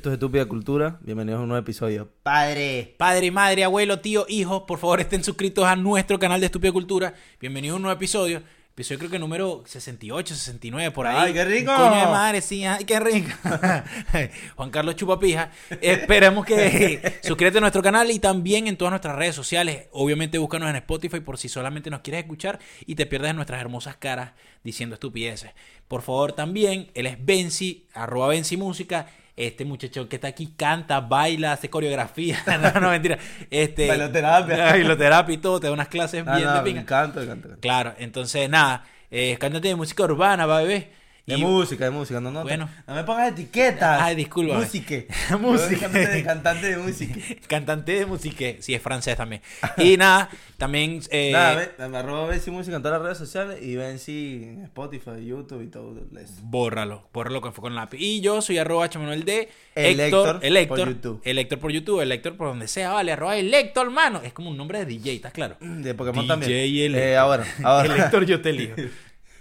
esto es Estúpida Cultura. Bienvenidos a un nuevo episodio. ¡Padre! Padre, madre, abuelo, tío, hijo, por favor estén suscritos a nuestro canal de Estúpida Cultura. Bienvenidos a un nuevo episodio. Episodio creo que número 68, 69, por ahí. ¡Ay, qué rico! Coño de madre, sí, ay, qué rico. Juan Carlos Chupapija. Esperemos que suscríbete a nuestro canal y también en todas nuestras redes sociales. Obviamente búscanos en Spotify por si solamente nos quieres escuchar y te pierdes nuestras hermosas caras diciendo estupideces. Por favor, también, él es Benzi, arroba Benzi Música. Este muchacho que está aquí canta, baila, hace coreografía. no, no, mentira. Este, Bailoterapia. Bailoterapia y todo. Te da unas clases bien no, de me pinga. encanta, me encanta. me encanta. Claro, entonces nada, eh, cantante de música urbana, va bebé. De Y- música, de música. No, no, Bueno. no me pongas etiquetas. Ay, discúlpame. Música. Música. Cantante de cantante de música. cantante de música, sí, es francés también. Y nada, también... eh, Nada, me arroba Benzi Música en todas las redes sociales y Benzi en Spotify, YouTube y todo eso. Bórralo, bórralo que fue con lápiz. Y yo soy arroba Manuel de El Héctor, el Héctor, por YouTube. el Héctor por YouTube, el Héctor por donde sea, vale, arroba el Héctor, hermano. Es como un nombre de DJ, ¿estás claro? De Pokémon DJ también. el Eh, ahora, ahora. El Héctor yo te elijo.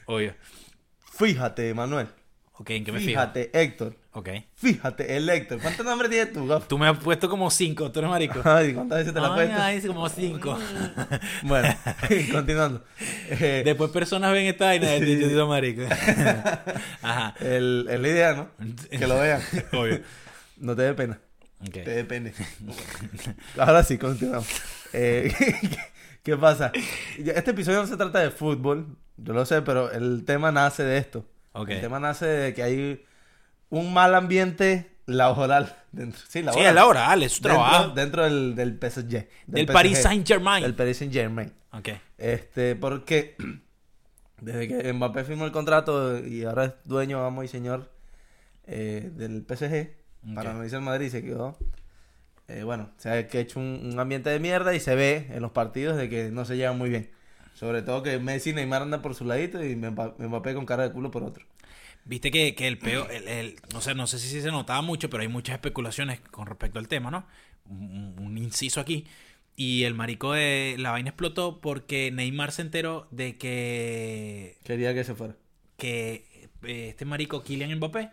Obvio. Fíjate, Manuel. Ok, ¿en qué me fijo? Fíjate, Héctor. Ok. Fíjate, el Héctor. ¿Cuántos nombres tienes tú, gafo? Tú me has puesto como cinco, tú eres marico. Ay, ¿cuántas veces te la has puesto? ay, como cinco. Bueno, continuando. Eh, Después personas ven esta vaina y yo soy marico. Ajá. el, es la idea, ¿no? Que lo vean. Obvio. No te dé pena. Ok. Te dé pene. Ahora sí, continuamos. Eh, ¿Qué pasa? Este episodio no se trata de fútbol, yo lo sé, pero el tema nace de esto. El tema nace de que hay un mal ambiente laboral dentro. Sí, Sí, laboral. es laboral, es su Dentro, trabajo. dentro del, del PSG. Del PSG, Paris Saint Germain. Del Paris Saint Germain. Ok. Este, porque desde que Mbappé firmó el contrato y ahora es dueño, amo y señor eh, del PSG, para no irse al Madrid, se quedó. Eh, bueno, se ha hecho un, un ambiente de mierda y se ve en los partidos de que no se llevan muy bien. Sobre todo que Messi y Neymar andan por su ladito y Mba- Mbappé con cara de culo por otro. Viste que, que el peo, el, el- no sé, no sé si se notaba mucho, pero hay muchas especulaciones con respecto al tema, ¿no? Un, un inciso aquí. Y el marico de la vaina explotó porque Neymar se enteró de que, Quería que se fuera. que eh, este marico Kylian Mbappé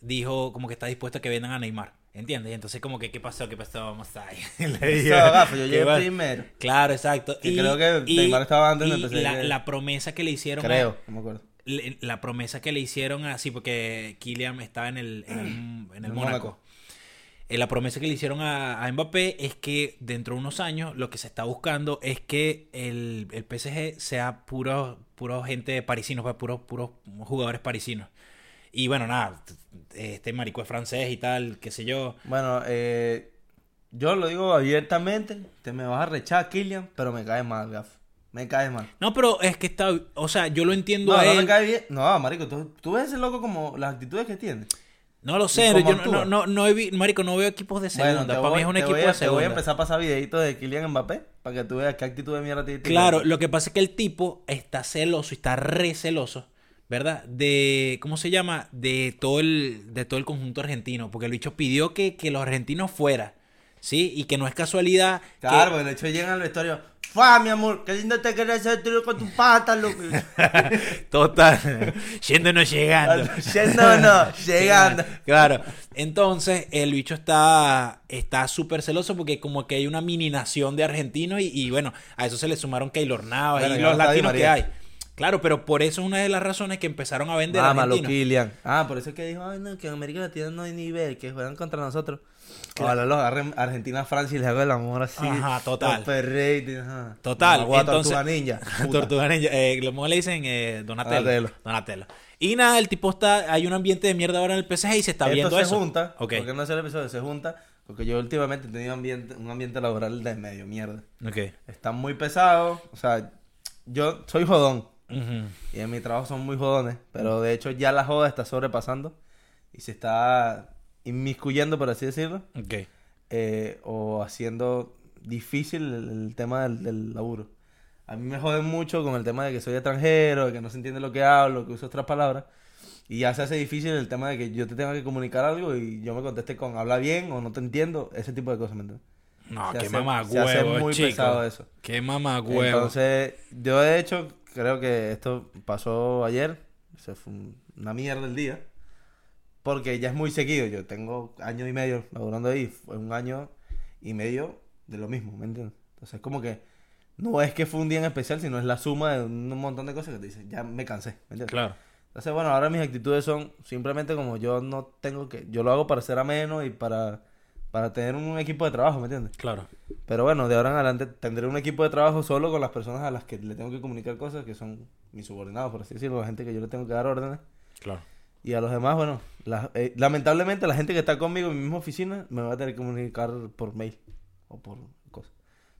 dijo como que está dispuesto a que vendan a Neymar. ¿Entiendes? Y entonces como que, ¿qué pasó? ¿Qué pasó? Vamos ahí. Le gafo, yo "¿Qué llegué va?". primero. Claro, exacto. Que creo que Neymar estaba antes de y empezar la, la promesa que le hicieron a- Creo, no me acuerdo. le- la promesa que le hicieron así porque Kylian estaba en el, en el, en el El Mónaco. Mónaco. Eh, la promesa que le hicieron a, a Mbappé es que dentro de unos años lo que se está buscando es que el, el PSG sea puro, puro gente parisino, pues, puros puros jugadores parisinos. Y bueno, nada, este marico es francés y tal, qué sé yo. Bueno, eh, yo lo digo abiertamente, te me vas a rechar, Kylian, pero me cae mal, gafo. Me cae mal. No, pero es que está, o sea, yo lo entiendo No, a no él. me cae bien. No, marico, tú, tú ves ese loco como las actitudes que tiene. No lo ¿Y sé, yo no, no, no, no he marico, no veo equipos de segunda. te Para voy- mí es un te equipo voy a- de Te segunda. voy a empezar a pasar videitos de Kylian Mbappé para que tú veas qué actitud de mierda tiene. Claro, lo que pasa es que el tipo está celoso y está re celoso, ¿verdad? De, ¿cómo se llama? De todo el, de todo el conjunto argentino, porque el bicho pidió que, que los argentinos fueran, ¿sí? Y que no es casualidad. que- Claro, porque de hecho llegan al vestuario. ¡Fua, mi amor! ¡Qué lindo te querés hacer tiro con tu pata, loco! Total, yendo no llegando. Yendo no, llegando. Claro. Entonces, el bicho está está súper celoso porque como que hay una mini nación de argentinos y, y bueno, a eso se le sumaron Keylor Navas Bueno, y los latinos que hay. Claro, pero por eso es una de las razones que empezaron a vender Mámalo, argentinos. Kylian. Ah, por eso es que dijo, ay, no, que en América Latina no hay nivel, que juegan contra nosotros. Ojalá los agarren Argentina, Francia y les hago el amor así. Ajá, total. Ajá. Total, Agua, entonces- tortuga ninja. Tortuga Ninja, eh, los le dicen eh, Donatello. Donatello. Donatello. Y nada, el tipo está, hay un ambiente de mierda ahora en el PSG y se está Esto viendo se eso. junta, Ok. porque no es el episodio, se junta, porque yo últimamente he tenido ambiente, un ambiente laboral de medio mierda. Ok. Están muy pesados, o sea, yo soy jodón, Y en mi trabajo son muy jodones, pero de hecho ya la joda está sobrepasando, y se está inmiscuyendo, por así decirlo, Ok. eh, o haciendo difícil el, el tema del, del laburo. A mí me joden mucho con el tema de que soy extranjero, de que no se entiende lo que hablo, que uso otras palabras. Y ya se hace difícil el tema de que yo te tenga que comunicar algo y yo me conteste con habla bien o no te entiendo, ese tipo de cosas, ¿me entiendes? No, Se qué hace- mamá se hace huevo, muy chico. pesado eso. Qué mamá huevo. Entonces, yo de hecho creo que esto pasó ayer, se fue un- una mierda el día, porque ya es muy seguido. Yo tengo año y medio laborando ahí, fue un año y medio de lo mismo, ¿me entiendes? Entonces, como que no es que fue un día en especial, sino es la suma de un montón de cosas que te dicen, ya me cansé, ¿me entiendes? Claro. Entonces, bueno, ahora mis actitudes son simplemente como yo no tengo que, yo lo hago para ser ameno y para, para tener un equipo de trabajo, ¿me entiendes? Claro. Pero bueno, de ahora en adelante tendré un equipo de trabajo solo con las personas a las que le tengo que comunicar cosas, que son mis subordinados, por así decirlo, la gente que yo le tengo que dar órdenes. Claro. Y a los demás, bueno, la- eh, lamentablemente la gente que está conmigo en mi misma oficina me va a tener que comunicar por mail o por cosas.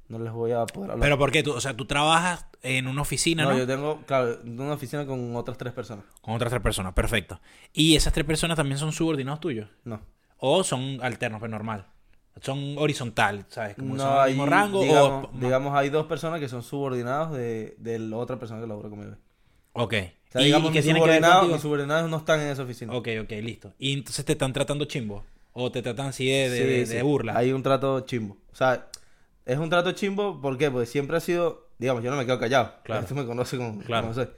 No les voy a poder hablar. Pero ¿por qué? Tú, o sea, tú trabajas en una oficina, no, ¿no? yo tengo, claro, una oficina con otras tres personas. Con otras tres personas, perfecto. ¿Y esas tres personas también son subordinados tuyos? No. ¿O son alternos, pues normal? Son horizontal, ¿sabes? Como no son hay, mismo rango digamos, o... digamos, hay dos personas que son subordinados de, de la otra persona que labora conmigo. Ok. O sea, ¿Y, digamos, y que subordinados, mis subordinados no están en esa oficina. Ok, ok, listo. ¿Y entonces te están tratando chimbo? ¿O te tratan así de, de, Sí, de- sí. de burla? Hay un trato chimbo. O sea, es un trato chimbo, ¿por qué? Porque siempre ha sido, digamos, yo no me quedo callado. Claro. Esto me conoce como, Claro. como soy.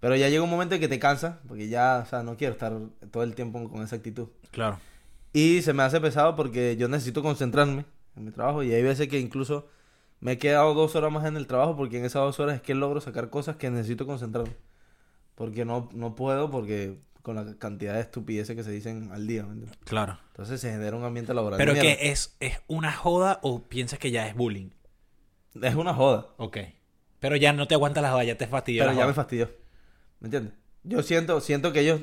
Pero ya llega un momento en que te cansas, porque ya, o sea, no quiero estar todo el tiempo con esa actitud. Claro. Y se me hace pesado porque yo necesito concentrarme en mi trabajo y hay veces que incluso me he quedado dos horas más en el trabajo porque en esas dos horas es que logro sacar cosas que necesito concentrarme. Porque no, no puedo porque con la cantidad de estupideces que se dicen al día. Claro. Entonces se genera un ambiente laboral. ¿Pero que es, es una joda o piensas que ya es bullying? Es una joda. Ok. Pero ya no te aguantas la joda, ya te fastidió Pero la ya joda. me fastidió. ¿Me entiendes? Yo siento, siento que ellos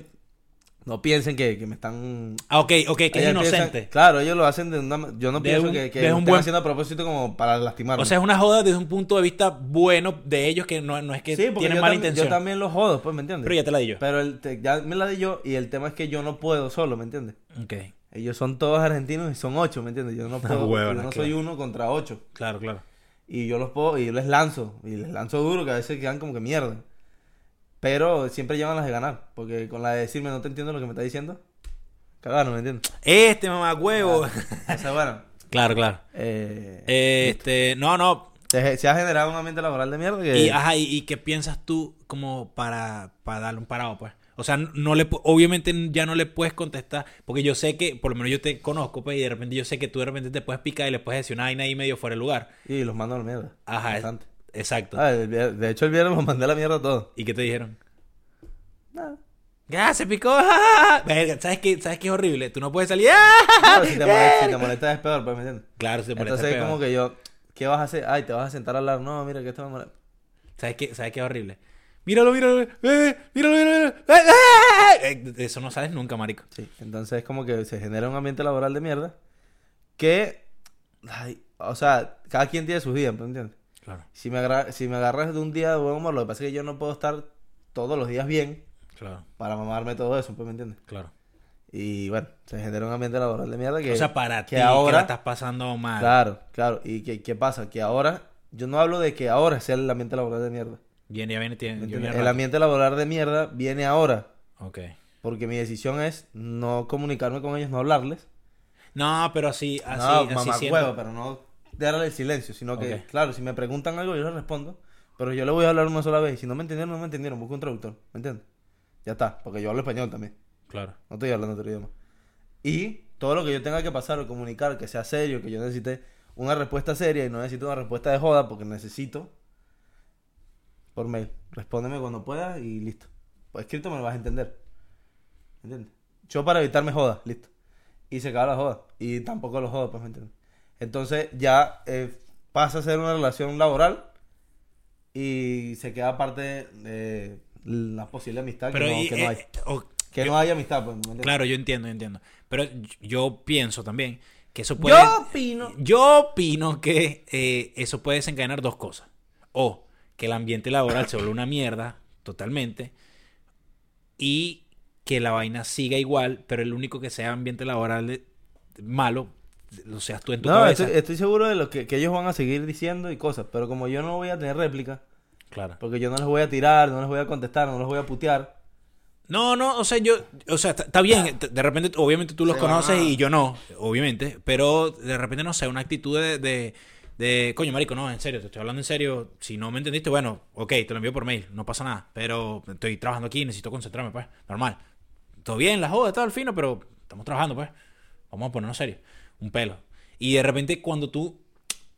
no piensen que, que me están... Ah, ok, ok, que es Ellos piensan- inocente. claro, ellos lo hacen de una... Yo no De pienso un- que, que de lo un estén buen- haciendo a propósito como para lastimarme. O sea, es una joda desde un punto de vista bueno de ellos que no, no es que sí, tienen mala intención. yo también los jodo, pues, ¿me entiendes? Pero ya te la di yo. Pero el te- ya me la di yo y el tema es que yo no puedo solo, ¿me entiendes? Ok. Ellos son todos argentinos y son ocho, ¿me entiendes? Yo no puedo, huevona, yo no claro. soy uno contra ocho. Claro, claro. Y yo los puedo, y yo les lanzo, y les lanzo duro, que a veces quedan como que mierda. Pero siempre llevan las de ganar, porque con la de decirme no te entiendo lo que me está diciendo, cagaron, ¿me entiendes? Este mamá huevo. O sea, bueno, claro, claro. eh, Este, no, no. se, se ha generado un ambiente laboral de mierda que... Y, ajá, y, y qué piensas tú como para, para darle un parado, pues? O sea, no le obviamente ya no le puedes contestar, porque yo sé que, por lo menos yo te conozco, pues, y de repente yo sé que tú de repente te puedes picar y le puedes decir una vaina ahí medio fuera de lugar. Y los mando a la mierda. Ajá, Bastante. Exacto. Ah, el vier- de hecho, el viernes los mandé a la mierda a todos. ¿Y qué te dijeron? Nada. ¡Ya, se picó! Verga, ¿sabes qué, ¿Sabes qué es horrible? Tú no puedes salir. ¡ah! Claro, si te molesta, si te es peor, pues, ¿me entiendes? Claro, se te molesta Entonces es peor. como que yo, ¿qué vas a hacer? Ay, te vas a sentar a hablar. No, mira, que esto me molesta. ¿Sabes qué, ¿Sabes qué es horrible? Míralo, míralo, eh, míralo, míralo. eh, eh, eh. Eso no sabes nunca, marico. Sí, entonces es como que se genera un ambiente laboral de mierda que, ay, o sea, cada quien tiene sus días, ¿me entiendes? Claro, Si me, agarra- si me agarras de un día de buen humor, lo que pasa es que yo no puedo estar todos los días bien claro, para mamarme todo eso, pues, ¿me entiendes? claro. Y bueno, se genera un ambiente laboral de mierda que... o sea, para que ti que ahora- la estás pasando mal. Claro, claro. ¿Y qué, qué pasa? Que ahora, yo no hablo de que ahora sea el ambiente laboral de mierda. Viene, ya viene, tiene, viene El rato. ambiente laboral de mierda viene ahora. Ok. Porque mi decisión es no comunicarme con ellos, no hablarles. No, pero así, así, no, así mamá huevo, pero no darle el silencio, sino que, claro, si me preguntan algo, yo les respondo. Pero yo le voy a hablar una sola vez. Y si no me entendieron, no me entendieron. Busco un traductor. ¿Me entiendes? Ya está. Porque yo hablo español también. Claro. No estoy hablando otro idioma. Y todo lo que yo tenga que pasar o comunicar, que sea serio, que yo necesite una respuesta seria y no necesito una respuesta de joda, porque necesito por mail. Respóndeme cuando puedas y listo. Pues escrito me lo vas a entender. ¿Entiendes? Yo para evitarme jodas, listo. Y se acaba la joda. Y tampoco los jodas, pues, ¿me entiendes? Entonces ya eh, pasa a ser una relación laboral y se queda parte de la posible amistad Pero que, no, y- que no hay. eh, Que no haya amistad, pues. Claro, yo entiendo, yo entiendo. Pero yo pienso también que eso puede... Yo opino. Yo opino que eh, eso puede desencadenar dos cosas. O que el ambiente laboral se vuelve una mierda totalmente y que la vaina siga igual, pero el único que sea ambiente laboral malo lo seas tú en tu No, cabeza. estoy, estoy seguro de lo que, que ellos van a seguir diciendo y cosas, pero como yo no voy a tener réplica, Claro. porque yo no les voy a tirar, no les voy a contestar, no les voy a putear. No, no, o sea, yo, o sea, está bien, t- de repente, obviamente tú los conoces y yo no, obviamente, pero de repente, no sé, una actitud de, de, de, coño, marico, no, en serio, te estoy hablando en serio, si no me entendiste, bueno, ok, te lo envío por mail, no pasa nada, pero estoy trabajando aquí, necesito concentrarme, pues, normal. todo bien, la joda, todo al fino, pero estamos trabajando, pues. Vamos a ponernos serios. Un pelo. Y de repente cuando tú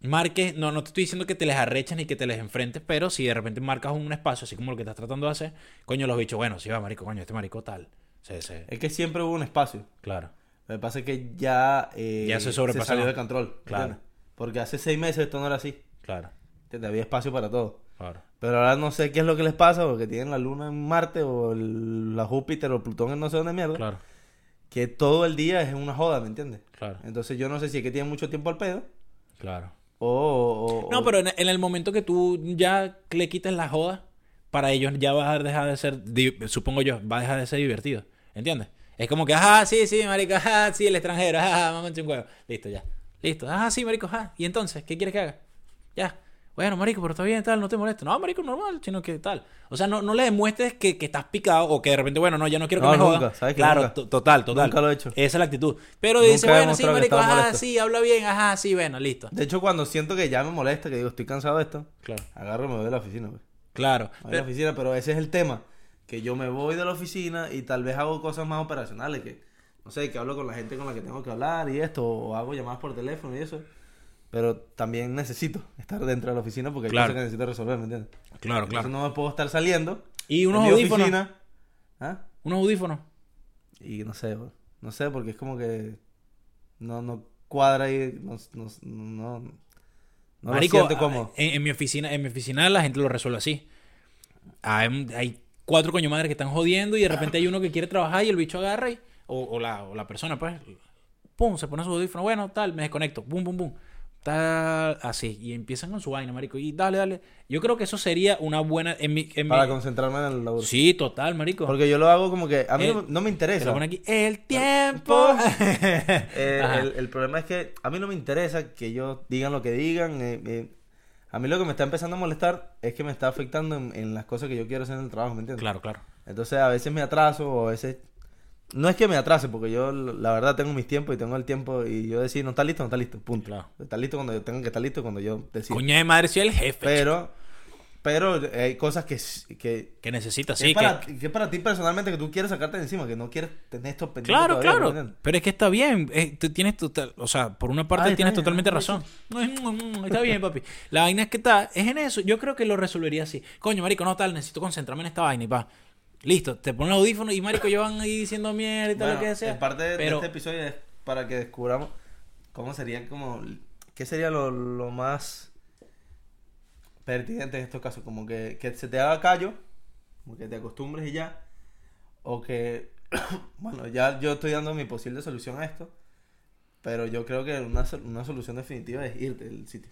marques, no, no te estoy diciendo que te les arreches ni que te les enfrentes, pero si de repente marcas un espacio, así como lo que estás tratando de hacer, coño, los bichos, bueno, sí va, marico, coño, este marico tal. Sí, sí. Es que siempre hubo un espacio. Claro. Lo que pasa es que ya, eh, Ya se sobrepasó. salió de control. Claro. ¿entiendes? Porque hace seis meses esto no era así. Claro. ¿entiendes? Había espacio para todo. Claro. Pero ahora no sé qué es lo que les pasa, porque tienen la luna en Marte o el- la Júpiter o Plutón en no sé dónde mierda. Claro. Que todo el día es una joda, ¿me entiendes? Claro. Entonces yo no sé si es que tienen mucho tiempo al pedo Claro. o... o- No, pero en, en el momento que tú ya le quites la joda, para ellos ya va a dejar de ser, di- supongo yo, va a dejar de ser divertido. ¿Entiendes? Es como que, ajá, sí, sí, marico, ajá, sí, el extranjero, ajá, vamos a un huevo. Listo, ya. Listo. Ajá, sí, marico, ajá. ¿Y entonces? ¿Qué quieres que haga? Ya. Bueno, marico, pero está bien, tal, no te molesta. No, marico, normal, sino que tal. O sea, no, no le demuestres que, que estás picado o que de repente, bueno, no, ya no quiero que No, me nunca, ¿sabes que Claro, nunca? to- total, total. Nunca lo he hecho. Esa es la actitud. Pero Nunca dice, bueno, sí, marico, ajá, molesto. sí, habla bien, ajá, sí, bueno, listo. De hecho, cuando siento que ya me molesta, que digo, estoy cansado de esto, Claro. agarro y me voy de la oficina. Pues. Claro. Voy Pero- la oficina, pero ese es el tema. Que yo me voy de la oficina y tal vez hago cosas más operacionales. Que, no sé, que hablo con la gente con la que tengo que hablar y esto, o hago llamadas por teléfono y eso. Pero también necesito estar dentro de la oficina porque hay Claro. cosas que necesito resolver, ¿me entiendes? Claro, Entonces claro. no me puedo estar saliendo. Y unos audífonos. oficina, ¿ah? Unos audífonos. Y no sé, no sé, porque es como que no, no cuadra y no, no, no, no lo Marico, siento cómodo. En, en mi oficina, en mi oficina la gente lo resuelve así. Hay, hay cuatro coño madres que están jodiendo y de repente hay uno que quiere trabajar y el bicho agarra y, o, o la, o la persona, pues, pum, se pone su audífono, bueno, tal, me desconecto, pum, pum, pum. Tal, así, y empiezan con su vaina, marico, y dale, dale. Yo creo que eso sería una buena, en mi, en mi- Para concentrarme en el laburo. Sí, total, marico. Porque yo lo hago como que a mí Eh, no, no me Te interesa. lo pone aquí, el tiempo. Eh, el, el problema es que a mí no me interesa que ellos digan lo que digan. eh, eh, a mí lo que me está empezando a molestar es que me está afectando en, en las cosas que yo quiero hacer en el trabajo, ¿me entiendes? Claro, claro. Entonces a veces me atraso o a veces... No es que me atrase, porque yo la verdad tengo mis tiempos y tengo el tiempo y yo decido, no está listo, no está listo, punto. Claro. Está listo cuando yo tengo que estar listo, cuando yo decido. Coña de madre, soy el jefe. Pero, pero hay cosas que, que, que necesitas, que sí, es para, que, que es para ti personalmente que tú quieres sacarte de encima, que no quieres tener esto pendiente Claro, todavía, ¿me claro. Pero es que está bien. eh, tú tienes total, o sea, por una parte Ah, tienes bien, totalmente ah, razón. mm, Está bien, papi. La vaina es que está, es en eso. Yo creo que lo resolvería así. Coño, marico, no tal, necesito concentrarme en esta vaina y pa. Listo, te pones el audífono y marico, yo van ahí diciendo mierda y tal Bueno, lo que sea. en parte de pero este episodio es para que descubramos cómo sería como qué sería lo, lo más pertinente en estos casos, como que, que se te haga callo, como que te acostumbres y ya, o que bueno, ya yo estoy dando mi posible solución a esto, pero yo creo que una, una solución definitiva es irte del sitio.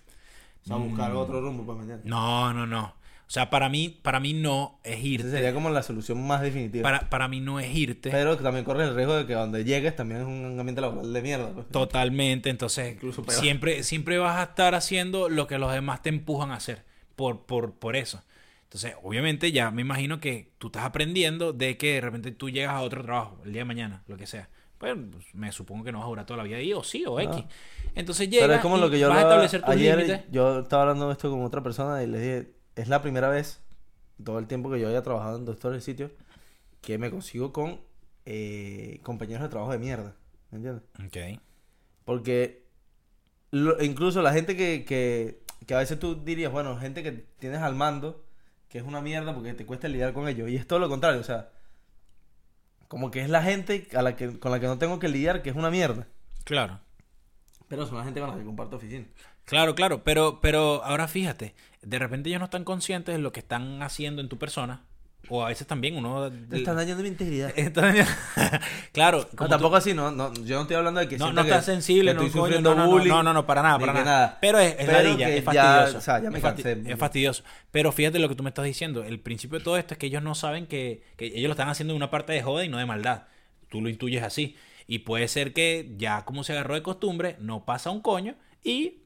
O sea, buscar Mm. otro rumbo, pues, ¿me entiendes? no, no, no. O sea, para mí, para mí no es Esa irte. sería como la solución más definitiva. Para, para mí no es irte. Pero también corre el riesgo de que donde llegues también es un ambiente laboral de mierda. pues. Totalmente, entonces Incluso peor. siempre, siempre vas a estar haciendo lo que los demás te empujan a hacer por, por, por eso. Entonces, obviamente ya me imagino que tú estás aprendiendo de que de repente tú llegas a otro trabajo el día de mañana, lo que sea. Pues, me supongo que no vas a durar toda la vida ahí, o sí, o X. Entonces llegas Pero es como lo que yo vas a establecer tus ayer. límites. Yo estaba hablando de esto con otra persona y le dije, es la primera vez, todo el tiempo que yo haya trabajado en doctores de sitios, que me consigo con eh, compañeros de trabajo de mierda. ¿Me entiendes? Ok. Porque lo- incluso la gente que, que, que a veces tú dirías, bueno, gente que tienes al mando, que es una mierda porque te cuesta lidiar con ellos. Y es todo lo contrario, o sea, como que es la gente a la que, con la que no tengo que lidiar, que es una mierda. Claro. Pero son la gente con la que comparto oficina. Claro, claro, pero, pero ahora fíjate, de repente ellos no están conscientes de lo que están haciendo en tu persona, o a veces también uno... Están dañando mi integridad. Están- claro, No, tampoco así, no, no, yo no estoy hablando de que No, no que- está sensible, que no, estoy coño, no, bullying, no, no, no, para nada, para nada. Pero es, es Pero ladilla, es ya, fastidioso. o sea, ya me es, fasti- es fastidioso. Pero fíjate lo que tú me estás diciendo. El principio de todo esto es que ellos no saben que, que ellos lo están haciendo de una parte de joda y no de maldad. Tú lo intuyes así. Y puede ser que ya como se agarró de costumbre, no pasa un coño y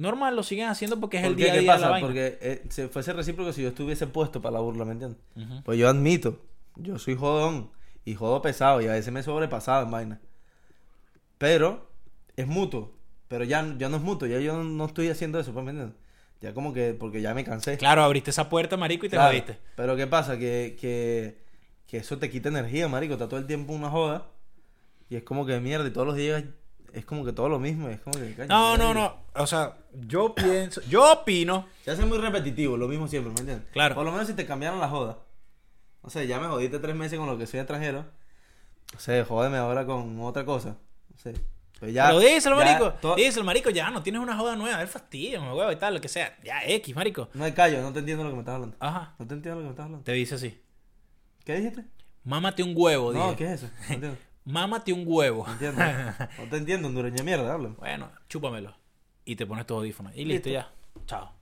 normal lo siguen haciendo porque es el día a ¿Qué día de la pasa? vaina. Porque eh, se fuese recíproco si yo estuviese puesto para la burla, ¿me entiendes? Pues yo admito, yo soy jodón y jodo pesado y a veces me he sobrepasado en vaina. Pero es mutuo. Pero ya, ya no es mutuo, ya yo no estoy haciendo eso, pues, ¿me entiendes? Ya como que, porque ya me cansé. Claro, abriste esa puerta, marico, y te Claro, jodiste. Pero ¿qué pasa? Que, que, que eso te quita energía, marico. Está todo el tiempo una joda. Y es como que mierda, y todos los días es como que todo lo mismo. Es como que, No, no, no. O sea, yo pienso, yo opino. Se hace muy repetitivo, lo mismo siempre, ¿me entiendes? Claro. Por lo menos si te cambiaron la joda. No sé, ya me jodiste tres meses con lo que soy extranjero. No sé, jódeme ahora con otra cosa. No sé. Pues ya, Pero díselo, ya marico. to- Díselo, marico, ya no tienes una joda nueva. El fastidio, me huevo y tal, lo que sea. Ya, X, marico. No hay callo, no te entiendo lo que me estás hablando. Ajá. No te entiendo lo que me estás hablando. Te dice así. ¿Qué dijiste? Mámate un huevo, No, dije. ¿qué es eso? No entiendo. Mámate un huevo. No entiendo. No te entiendo, hondureño de mierda, háblame. Bueno, chúpamelo. Y te pones tus audífonos. Y listo, Listo. ya. Chao.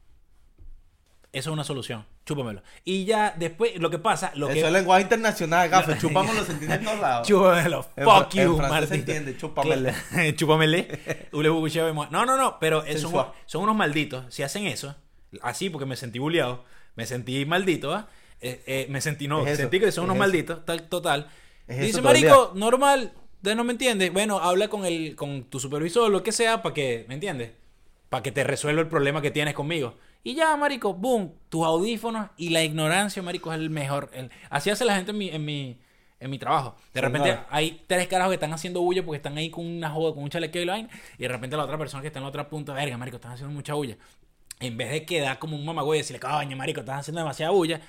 Eso es una solución. Chúpamelo. Y ya después, lo que pasa, lo Eso que. es lenguaje internacional, gafe. Chupamos los entiende en todos lados. Chúpamelo. En Fuck en you, francés se entiende, chúpamele. Chúpamele. No, no, no. Pero son, son unos malditos. Si hacen eso, así porque me sentí bulleado, me sentí maldito, ¿ah? Eh, eh, me sentí, no, Es sentí que son es unos eso. malditos, tal, total. Es Dice, marico, normal, de no me entiendes. Bueno, habla con el, con tu supervisor, lo que sea, para que, ¿me entiendes? Para que te resuelva el problema que tienes conmigo. Y ya, marico, boom, tus audífonos y la ignorancia, marico, es el mejor. el- Así hace la gente en mi, en mi, en mi trabajo. De repente hay tres carajos que están haciendo bulla porque están ahí con una joda, con un chalequeo y la vaina, y de repente la otra persona que está en la otra punta, verga, marico, están haciendo mucha bulla. En vez de quedar como un mamagüey y decirle, coño, marico, estás haciendo demasiada bulla,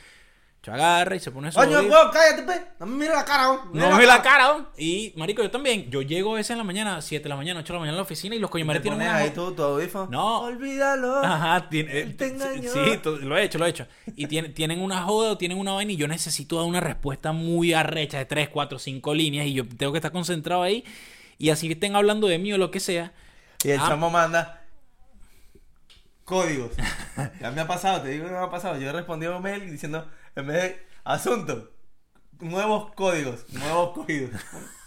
yo agarra y se pone Coño, audífono. huevo, cállate, pe. No me mires la cara, weón. No me ve la cara. Y, marico, yo también. Yo llego a veces en la mañana, 7 de la mañana, 8 de la mañana a la oficina y los madres tienen una... ahí tu, tu audífono. No. Olvídalo. Ajá, tiene, Él te eh, engañó. Sí, lo he hecho, lo he hecho. Y tiene- tienen una joda o tienen una vaina y yo necesito dar una respuesta muy arrecha de 3, 4, 5 líneas y yo tengo que estar concentrado ahí. Y así estén hablando de mí o lo que sea. Y el Ah. chamo manda códigos. ya me ha pasado, te digo que me ha pasado. Yo he respondido a mail diciendo, en vez de asunto, nuevos códigos, nuevos códigos.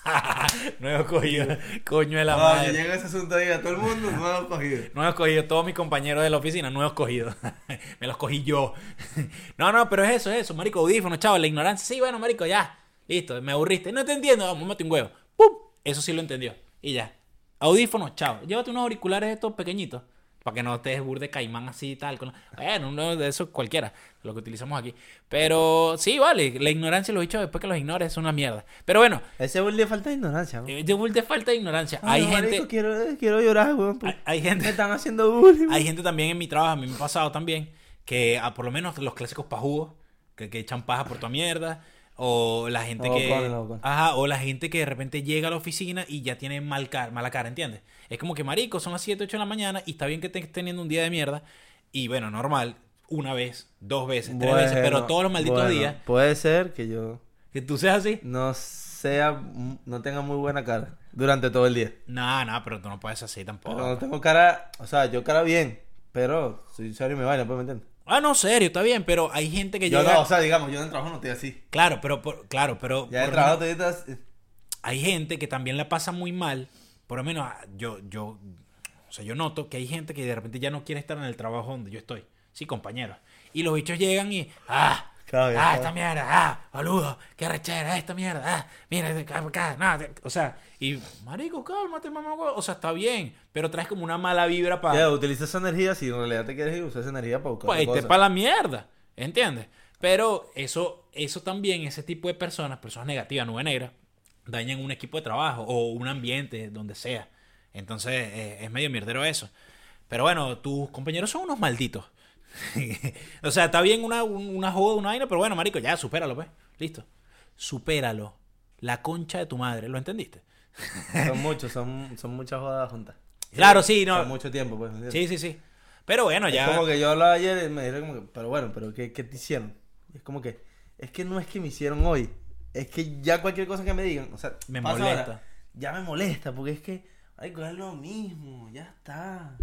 no he cogido, coño de la No, madre. yo llego a ese asunto ahí a todo el mundo, nuevos códigos. No he escogido todos mis compañeros de la oficina, no he escogido. Me los cogí yo. no, no, pero es eso, es eso, marico, audífono, chaval, la ignorancia. Sí, bueno, marico, ya. Listo, me aburriste. No te entiendo, vamos, mate un huevo. ¡Pum! Eso sí lo entendió. Y ya. Audífonos, chao. Llévate unos auriculares estos pequeñitos. Para que no te burde caimán así y tal. Con la- Bueno, uno de esos cualquiera. Lo que utilizamos aquí. Pero sí, vale. La ignorancia los dichos después que los ignores es una mierda. Pero bueno, Ese es le falta de ignorancia, ¿no? eh, de de falta de ignorancia. Ay, hay marico, gente. Quiero, eh, quiero llorar, weón. Hay, hay gente. Me están haciendo bullying. Hay gente también en mi trabajo, a mí me ha pasado también, que a por lo menos los clásicos pajugos, que, que echan paja por tu mierda, o la gente Los que... bocones. Ajá, o la gente que de repente llega a la oficina y ya tiene mal cara, mala cara, ¿entiendes? Es como que, marico, son las 7, 8 de la mañana y está bien que estés teniendo un día de mierda, y bueno, normal, una vez, dos veces, tres veces, pero todos los malditos bueno, días, Puede ser que yo que tú seas así. no sea, no tenga muy buena cara durante todo el día. No, no, pero tú no puedes ser así tampoco. Pero no tengo cara, o sea, yo cara bien, pero soy serio y me vaina, pues, ¿me entiendes? Ah, no, serio, está bien, pero hay gente que Yo llega... no, o sea, digamos, yo en el trabajo no estoy así. Claro, pero, por- claro, pero... Ya en el trabajo estoy así. hay gente que también la pasa muy mal. Por lo menos ah, yo, yo, o sea, yo noto que hay gente que de repente ya no quiere estar en el trabajo donde yo estoy. Sí, compañeros. Y los bichos llegan y, ah, Claro, ah, está. esta mierda, ah, boludo, qué rechera, esta mierda, ah, mira, acá, no, o sea, y, marico, cálmate, mamá, o sea, está bien, pero traes como una mala vibra para... Ya, utiliza esa energía si en realidad te quieres ir, usa esa energía para buscar Pues te para la mierda, ¿entiendes? Pero eso, eso también, ese tipo de personas, personas negativas, nube negra, dañan un equipo de trabajo o un ambiente, donde sea. Entonces, eh, es medio mierdero eso. Pero bueno, tus compañeros son unos malditos. o sea, está bien una, un- una joda, una vaina, pero bueno, marico, ya, supéralo, pues. Listo. Supéralo. La concha de tu madre, ¿lo entendiste? Son muchos, son, son muchas jodas juntas. Claro, sí, no. Son mucho tiempo, pues. Sí, sí, sí. Pero bueno, ya. Es como que yo hablaba ayer y me dijeron como que, pero bueno, pero ¿qué, qué te hicieron? Y es como que, es que no es que me hicieron hoy, es que ya cualquier cosa que me digan, o sea, Me molesta. ahora, ya me molesta, porque es que, ay, es lo mismo, ya está.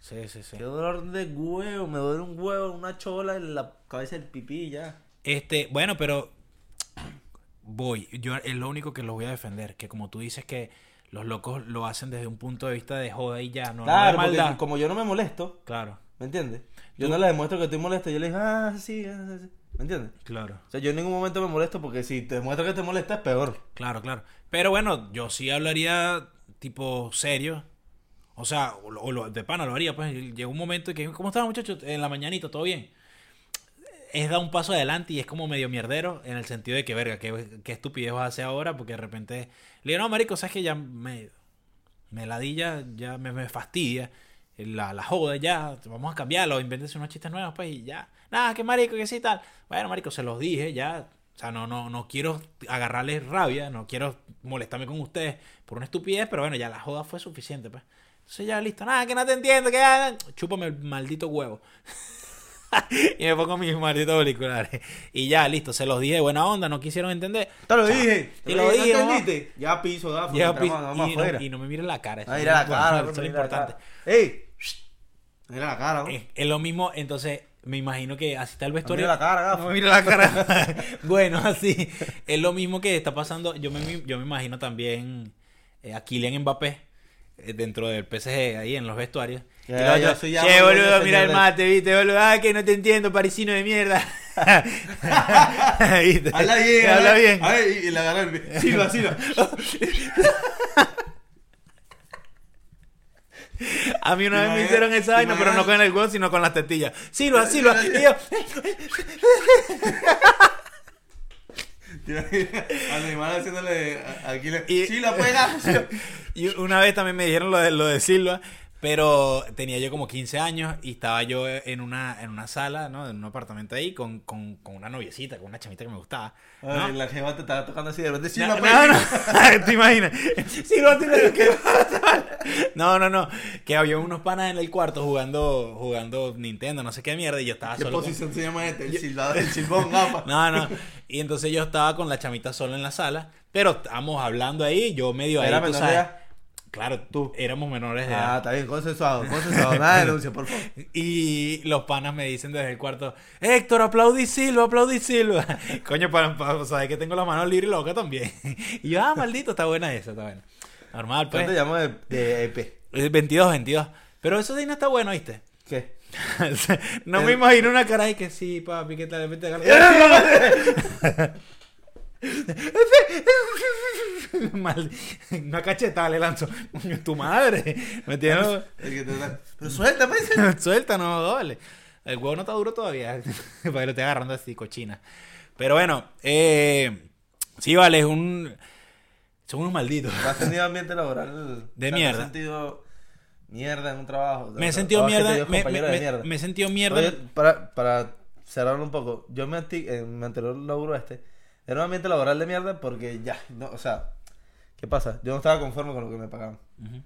Sí, sí, sí. Qué dolor de huevo, me duele un huevo, una chola en la cabeza del pipí, ya. Este, bueno, pero voy. Yo es lo único que los voy a defender. Que como tú dices que los locos lo hacen desde un punto de vista de joda y ya, no, no de claro, maldad. como yo no me molesto, Claro, ¿me entiendes? Yo Tú- no le demuestro que estoy molesto, yo le digo, ah, sí, ah, sí, ¿me entiendes? claro, O sea, yo en ningún momento me molesto porque si te demuestro que te molesta es peor. claro, claro. Pero bueno, yo sí hablaría tipo serio. O sea, o, lo- o lo- de pana lo haría. Pues llegó un momento en que, ¿cómo están muchachos? En la mañanita, ¿todo bien? es dar un paso adelante y es como medio mierdero en el sentido de que, verga, qué, qué estupidez vas a hacer ahora porque de repente le digo, no, marico, sabes que ya me, me ladilla, ya me, me fastidia la, la joda, ya, vamos a cambiarlo, invéntese unos chistes nuevos, pues, y ya. Nada, que marico, que sí, tal. Bueno, marico, se los dije, ya. O sea, no, no, no quiero agarrarles rabia, no quiero molestarme con ustedes por una estupidez, pero bueno, ya la joda fue suficiente, pues. Entonces ya listo, nada, que no te entiendo, que ya, chúpame el maldito huevo. y me pongo mis malditos auriculares. Y ya, listo, se los dije de buena onda, no quisieron entender. Te lo dije. Te lo dije, ¿no mamá. entendiste? Ya piso, gafo. Ya, entramos, pi- vamos y, no, y no me miren la cara. eso Ah, mira la cara, eso es lo importante. ¡Ey! Mira la cara, ¿no? Es, es lo mismo, entonces me imagino que así está el vestuario. mira la cara, gafo. No mire la cara. bueno, así. Es lo mismo que está pasando. Yo me, yo me imagino también eh, a Kylian Mbappé eh, dentro del PSG ahí en los vestuarios. Y otros, soy ya che, boludo, boludo, mira el mate, viste, boludo. Ah, que no te entiendo, parisino de mierda. ¿Viste? Habla bien, Habla bien. A ver, y el... Silva, Silva. A mí una ¿Te vez me hicieron esa vaina, pero no con el huevo, sino con las tetillas. Silva, Silva. Y yo, Al animal haciéndole aquí le... Y- Silva, pega. Y una vez también me dijeron lo de, lo de Silva, pero tenía yo como 15 años y estaba yo en una, en una sala, ¿no? En un apartamento ahí con, con, con una noviecita, con una chamita que me gustaba. ¿no? Ay, la jeva te estaba tocando así de repente. No, Silva, no, pega. no, ¿te imaginas? Silva, tiene que No, no, no, que había unos panas en el cuarto jugando, jugando Nintendo, no sé qué mierda, y yo estaba ¿Qué solo. con- posición se llama este? El silbador, el silbón, gafa. No, no. Y entonces yo estaba con la chamita solo en la sala, pero estábamos hablando ahí, yo medio ahí, Era tú sabes. Claro, tú. Éramos menores de Ah, edad. está bien, consensuado, consensuado. Nada de denuncia, por favor. Y los panas me dicen desde el cuarto, Héctor, aplaudí Silva, aplaudí Silva. Coño, para, para saber que tengo la mano libre y loca también. Y yo, ah, maldito, está buena esa, está buena. Normal, ¿Cómo te pues. llamo de, de EP? Eh, 22, 22. Pero eso de no está bueno, ¿viste? ¿Qué? no me imagino una cara ahí que sí, papi, ¿qué tal? A Mal, una cachetada le lanzo. Tu madre. ¿Me entiendes? Pero suelta, pues. Suelta, no, dale. El huevo no está duro todavía. para que lo esté agarrando así, cochina. Pero bueno, eh, sí, vale, es un. Son unos malditos. ¿Has tenido ambiente laboral? De o sea, mierda. ¿Te has sentido mierda en un trabajo? Me he sentido mierda. Me, me- mierda? me he sentido mierda. Oye, para, para cerrarlo un poco, yo me en mi anterior laburo este, era un ambiente laboral de mierda porque ya, no, o sea, ¿qué pasa? Yo no estaba conforme con lo que me pagaban. Ujú.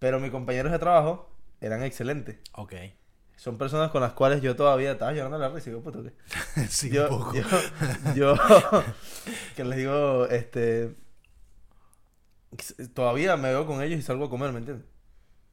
Pero mis compañeros de trabajo eran excelentes. Ok. Son personas con las cuales yo todavía estaba llorando la risa. y digo, puto, ¿qué? sí, yo, un poco. yo, yo, que les digo, este, todavía me veo con ellos y salgo a comer, ¿me entiendes?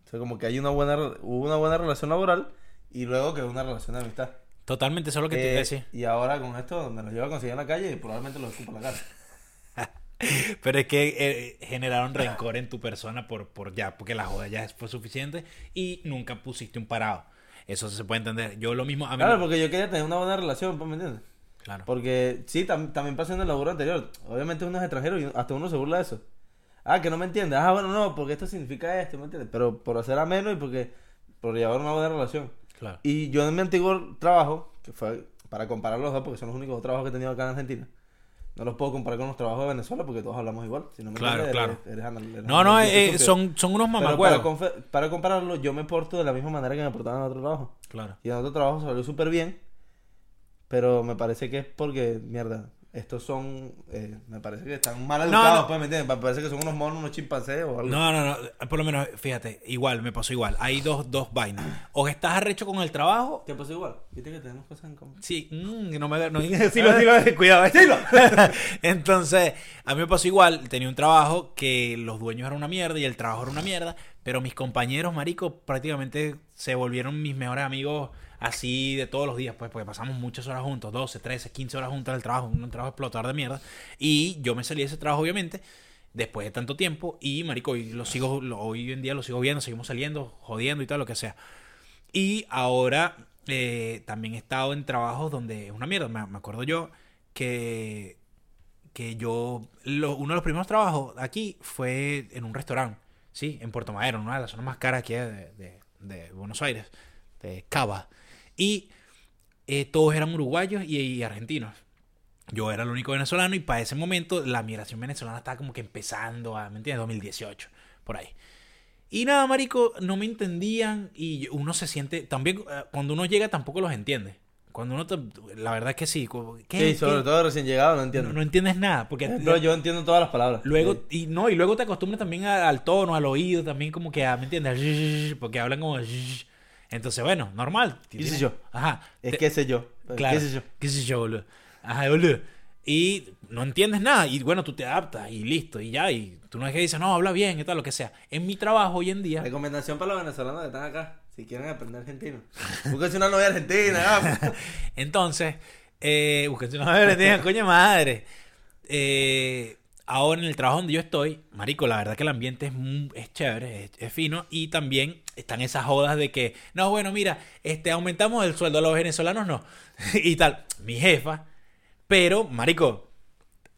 O sea, como que hay una buena, hubo una buena relación laboral y luego que una relación de amistad. Totalmente, eso es lo que te Eh, iba a decir. Y ahora con esto me los llevo a conseguir en la calle y probablemente los escupo en la cara. Pero es que eh, generaron rencor en tu persona por, por ya, porque la joda ya fue suficiente y nunca pusiste un parado. Eso se puede entender. Yo lo mismo a mí. Claro, porque yo quería tener una buena relación, pues, ¿me entiendes? Claro. Porque sí, tam- también pasó en el laburo anterior. Obviamente uno es extranjero y hasta uno se burla de eso. Ah, que no me entiendes. Ah, bueno, no, porque esto significa esto, ¿me entiendes? Pero por hacer ameno y porque por llevar una buena relación. Claro. Y yo en mi antiguo trabajo, que fue para comparar los dos, porque son los únicos dos trabajos que he tenido acá en Argentina. No los puedo comparar con los trabajos de Venezuela porque todos hablamos igual. Si no me Claro, claro. eres- eres No, no, eh, son, son unos Pero para, para compararlo, yo me porto de la misma manera que me portaban en otro trabajo. Claro. Y en otro trabajo salió súper bien. Pero me parece que es porque, mierda, estos son. eh, me parece que están mal No, educados, no. pues, ¿me entiendes? Me parece que son unos monos, unos chimpancés o algo. No, no, no. Por lo menos, fíjate, igual, me pasó igual. Hay dos, dos vainas. O estás arrecho con el trabajo. ¿Qué pasó igual? Viste que tenemos cosas en común. Sí, mm, no me no, sí lo, sí lo- cuidado, ¿eh? Entonces, a mí me pasó igual, tenía un trabajo que los dueños eran una mierda y el trabajo era una mierda, pero mis compañeros, marico, prácticamente se volvieron mis mejores amigos así de todos los días, pues, porque pasamos muchas horas juntos, 12, 13, 15 horas juntos en el trabajo, un trabajo explotador de mierda, y yo me salí de ese trabajo, obviamente, después de tanto tiempo, y marico, y lo sigo, hoy en día lo sigo viendo, seguimos saliendo, jodiendo y tal, lo que sea. Y ahora eh, también he estado en trabajos donde es una mierda. Me, me acuerdo yo que, que yo, lo- uno de los primeros trabajos aquí fue en un restaurante, ¿sí? En Puerto Madero, una de las zonas más caras aquí de, de- de Buenos Aires, de Cava. Y eh, todos eran uruguayos y, y argentinos. Yo era el único venezolano y para ese momento la migración venezolana estaba como que empezando a, ¿me entiendes? 2018, por ahí. Y nada, marico, no me entendían y uno se siente, también eh, cuando uno llega tampoco los entiende. Cuando uno, la verdad es que sí. ¿qué- Sí, sobre qué? todo recién llegado, no entiendo. No, no entiendes nada, porque Pero yo entiendo todas las palabras. luego y no y luego te acostumbras también a- al tono, al oído, también como que, a, ¿me entiendes? Porque hablan como, entonces bueno, normal. ¿Qué sé yo? Ajá. Es que sé yo. Claro. ¿Qué sé yo? ¿Qué sé yo, boludo? Ajá, boludo. Y no entiendes nada. Y bueno, tú te adaptas y listo. Y ya. Y tú no es que dices, no, habla bien y tal, lo que sea. En mi trabajo hoy en día. Recomendación para los venezolanos que están acá. Si quieren aprender argentino. Búsquense una novia argentina. Entonces, eh, búsquense una madre, tengan coño madre. Eh, ahora en el trabajo donde yo estoy, marico, la verdad que el ambiente es, mu- es chévere, es, es fino. Y también están esas jodas de que, no, bueno, mira, este, aumentamos el sueldo a los venezolanos, no. y tal. Mi jefa. Pero, marico,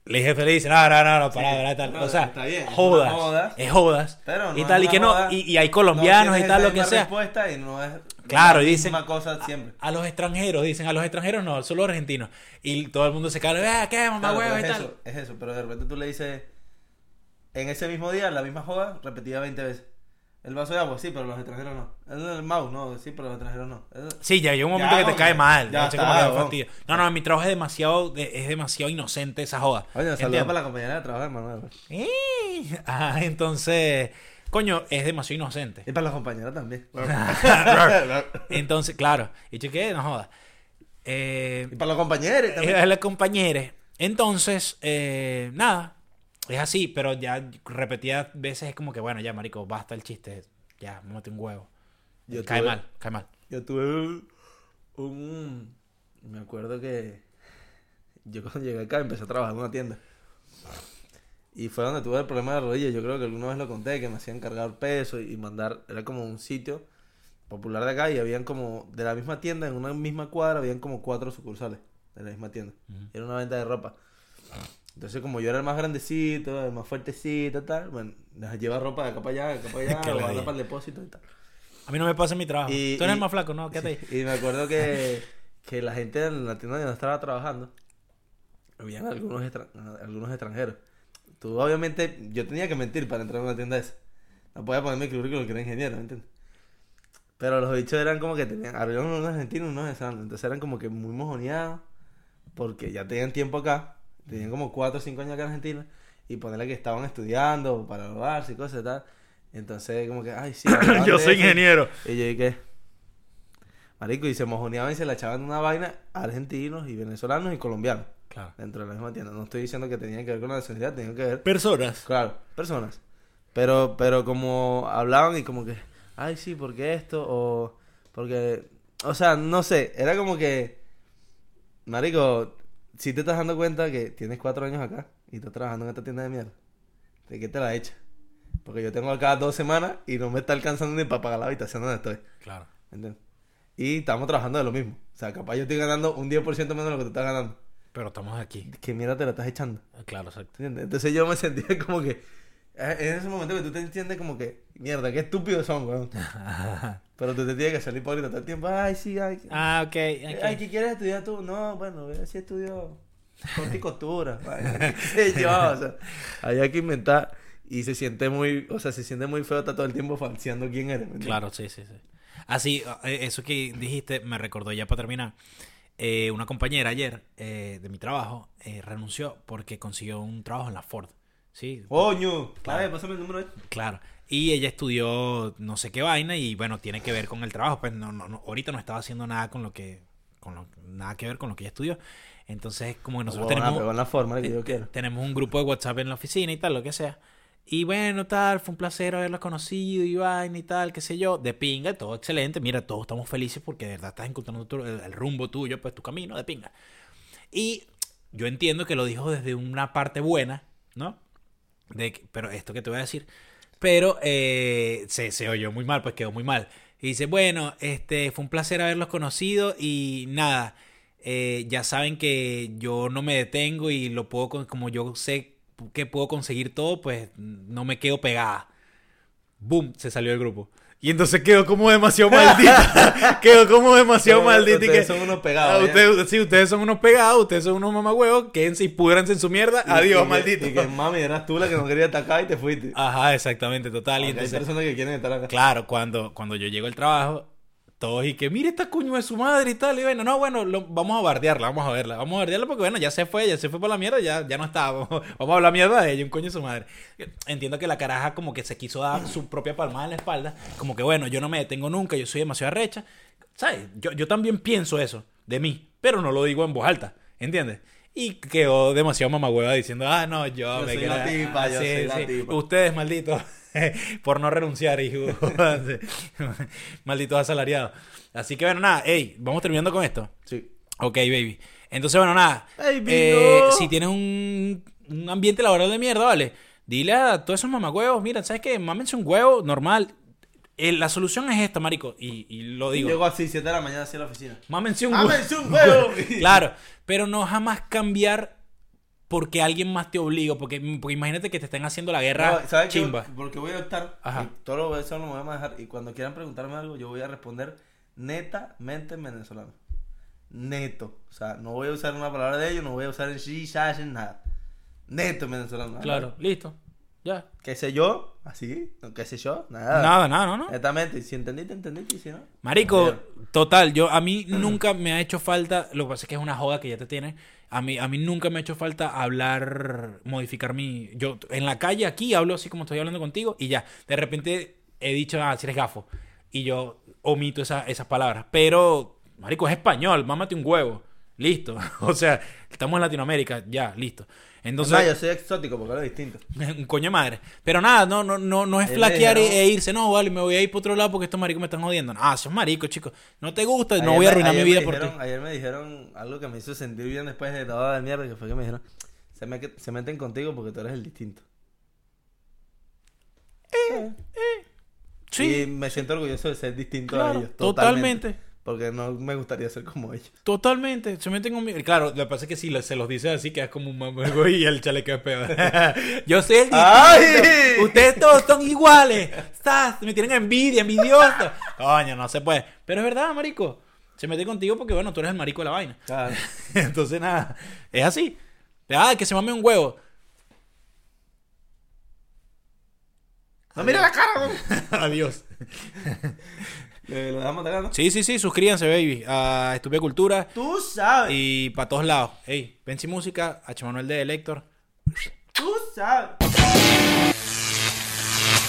el jefe le dice, no, no, no, no, pará, Sí, tal. no, o sea, está bien, jodas, es jodas. Pero no y tal, y que no, y, y hay colombianos No y tal, lo que sea. respuesta y no es Claro, la y dicen- cosa siempre. A los extranjeros, dicen, a los extranjeros no, solo argentinos. Y todo el mundo se cae, vea, ¿qué, mamá Claro, huevo y es tal? eso, es eso, pero de repente tú le dices en ese mismo día la misma joda repetida 20 veces. El vaso de agua, sí, pero los extranjeros no. El, mouse, no, sí, pero los extranjeros no. Sí, ya llega un momento Ya, que te hombre, cae mal. ya Ya, está, que. No, no, mi trabajo es demasiado, de- es demasiado inocente esa joda. Oye, saludos para la compañera de trabajo, hermano. Eh, Ajá, entonces, coño, es demasiado inocente. Y para la compañera también. Entonces, claro, y chequé, no joda. Eh, y para los compañeros también. es la compañera. Entonces, eh, nada, es así, pero ya repetidas veces es como que, bueno, ya, marico, basta el chiste. Ya, me un huevo. Yo cae tuve- mal, cae mal. Yo tuve un, un- Me acuerdo que. Yo cuando llegué acá empecé a trabajar en una tienda. Y fue donde tuve el problema de rodillas. Yo creo que alguna vez lo conté, que me hacían cargar peso y mandar. Era como un sitio popular de acá y habían como. De la misma tienda, en una misma cuadra, habían como cuatro sucursales de la misma tienda. Era una venta de ropa. Entonces, como yo era el más grandecito, el más fuertecito, tal, bueno, les lleva ropa de acá para allá, de acá para allá, lo manda para el depósito y tal. A mí no me pasa en mi trabajo. Y- Tú eres y- el más flaco, ¿no? Quédate ahí. Y me acuerdo que, que la gente en la tienda donde estaba trabajando, habían algunos, extra- algunos extranjeros. Tú, obviamente, yo tenía que mentir para entrar en una tienda esa. No podía ponerme el currículum que era ingeniero, ¿me entiendes? Pero los bichos eran como que tenían, había unos argentinos y unos venezolanos. Entonces eran como que muy mojoneados, porque ya tenían tiempo acá, tenían como 4 o 5 años acá en Argentina, y ponerle que estaban estudiando para graduarse y cosas y tal. Entonces, como que, ay, sí. Yo de soy ingeniero. Y yo dije, marico, y se mojoneaban y se la echaban una vaina a argentinos y venezolanos y colombianos Claro. dentro de la misma tienda. No estoy diciendo que tenían que ver con la nacionalidad, tenían que ver, Personas. claro, personas. Pero, pero como hablaban y como que, ay, sí, porque esto, o porque, o sea, no sé, era como que, marico, si te estás dando cuenta que tienes cuatro años acá y estás trabajando en esta tienda de mierda, ¿de qué te la echa? Porque yo tengo acá dos semanas y no me está alcanzando ni para pagar la habitación donde estoy. Claro. ¿Entiendes? Y estamos trabajando de lo mismo. O sea, capaz yo estoy ganando un 10% menos de lo que tú estás ganando. Pero estamos aquí. ¿Qué mierda te la estás echando? Claro, exacto. ¿Entiendes? Entonces yo me sentía como que... eh, En ese momento que tú te entiendes como que... Mierda, qué estúpidos son, weón. Pero tú te tienes que salir por ahorita todo el tiempo. Ay, sí, ay. ah, ok. Ay, ¿qué quieres estudiar tú? No, bueno, ve si estudio corte y costura. Ay, qué sé yo, o sea, hay que inventar. Y se siente muy... O sea, se siente muy feo estar todo el tiempo falseando quién eres. ¿me entiendes? Claro, sí, sí, sí. Así, eh, eso que dijiste me recordó ya para terminar. Eh, una compañera ayer eh, de mi trabajo eh, renunció porque consiguió un trabajo en la Ford. Sí, Coño. Claro. Pásame el número ahí. claro. Y ella estudió no sé qué vaina y bueno, tiene que ver con el trabajo. Pues no, no, no, ahorita no estaba haciendo nada con lo que, con lo- nada que ver con lo que ella estudió. Entonces, como que nosotros tenemos, pero en la forma que yo quiero. tenemos un grupo de WhatsApp en la oficina y tal, lo que sea. Y bueno, tal, fue un placer haberlos conocido vaina y tal, qué sé yo. De pinga, todo excelente. Mira, todos estamos felices porque de verdad estás encontrando el, rumbo tuyo, pues tu camino de pinga. Y yo entiendo que lo dijo desde una parte buena, ¿no? De, pero esto que te voy a decir. Pero eh, se, se oyó muy mal, pues quedó muy mal. Y dice, bueno, este, fue un placer haberlos conocido y nada, eh, ya saben que yo no me detengo y lo puedo, como yo sé que puedo conseguir todo, pues no me quedo pegada. Boom, se salió del grupo. Y entonces quedó como demasiado maldita. quedó como demasiado maldita. y Ustedes que, son unos pegados. ¿ya? ustedes, sí, ustedes son unos pegados, ustedes son unos mamagüevos, quédense y pudranse en su mierda. Y- Adiós, y maldito. Y que mami, eras tú la que no quería atacar y te fuiste. Ajá, exactamente, total. Y Aunque hay entonces, personas que quieren estar acá. claro, cuando, cuando yo llego al trabajo, todos y que mire esta cuño de su madre y tal. Y bueno, no, bueno, lo- vamos a bardearla, vamos a verla. Vamos a bardearla porque bueno, ya se fue, ya se fue por la mierda, ya, ya no está. Vamos, vamos a hablar mierda de ella, un coño de su madre. Entiendo que la caraja como que se quiso dar su propia palmada en la espalda. Como que bueno, yo no me detengo nunca, yo soy demasiado arrecha. ¿Sabes? Yo, yo también pienso eso de mí, pero no lo digo en voz alta, ¿entiendes? Y quedó demasiado mamagüeva diciendo, ah, no, yo, Yo me soy queda- la tipa, ah, yo sí, soy la sí. tipa". Ustedes, malditos, por no renunciar, hijo. malditos asalariados. Así que bueno, nada, hey, vamos terminando con esto. Sí. Ok, baby. Entonces, bueno, nada. Baby, eh, no. Si tienes un, un ambiente laboral de mierda, vale. Dile a todos esos mamagüevos, mira, ¿sabes qué? Mámense un huevo normal. Eh, la solución es esta, marico. Y, y lo digo. Llego así, 7 de la mañana, así a la oficina. Mámense un huevo. ¡Mámense un huevo! claro, pero no jamás cambiar porque alguien más te obliga. Porque, porque imagínate que te estén haciendo la guerra No, ¿sabes chimba. Porque voy a optar. Ajá. y todo eso lo me voy a manejar. Y cuando quieran preguntarme algo, yo voy a responder netamente en venezolano. Neto. O sea, no voy a usar una palabra de ellos, no voy a usar en sí, en nada. Neto en venezolano. Claro, listo. Ya. ¿Qué sé yo? Así. ¿Qué sé yo? Nada. Nada, nada, no, no. Netamente. Y Si entendiste, entendiste. Si no. Marico, total, yo a mí nunca me ha hecho falta, lo que pasa es que es una joda que ya te tiene. A mí, a mí nunca me ha hecho falta hablar, modificar mi. Yo en la calle aquí hablo así como estoy hablando contigo y ya. De repente he dicho, ah, si eres gafo. Y yo omito esa- esas palabras. Pero, Marico, es español, mámate un huevo. Listo. O sea, estamos en Latinoamérica, ya, listo. Entonces. No, yo soy exótico porque hablo distinto. Un coño de madre. Pero nada, no, no, no, no es flaquear e, e irse. No, vale, me voy a ir por otro lado porque estos maricos me están jodiendo. Ah, sos marico, chicos. No te gusta, no voy a arruinar mi vida por ti. dijeron- Ayer me dijeron algo que me hizo sentir bien después de toda la mierda, que fue que me dijeron, se, me- se meten contigo porque tú eres el distinto. Sí, Y me siento orgulloso de ser distinto Claro, a ellos. totalmente. Porque no me gustaría ser como ellos. totalmente. Se meten conmigo. Claro, lo que pasa es que si se los dice así, que es como un mamago y el chaleco es peor. Yo soy el distinto. ¡Ay! Ustedes todos son iguales. ¿Estás? Me tienen envidia, envidioso. Coño, no se puede. Pero es verdad, marico. Se mete contigo porque, bueno, tú eres el marico de la vaina. Claro. Entonces, nada, es así. Ah, que se mame un huevo. ¡No mira la cara! Adiós. ¿Le- ¿Lo dejamos atacando? Sí, sí, sí, suscríbanse, baby, a Estúpida Cultura Tú sabes. y para todos lados. Ey, Pensi Música, H. Manuel de Elector. Tú sabes.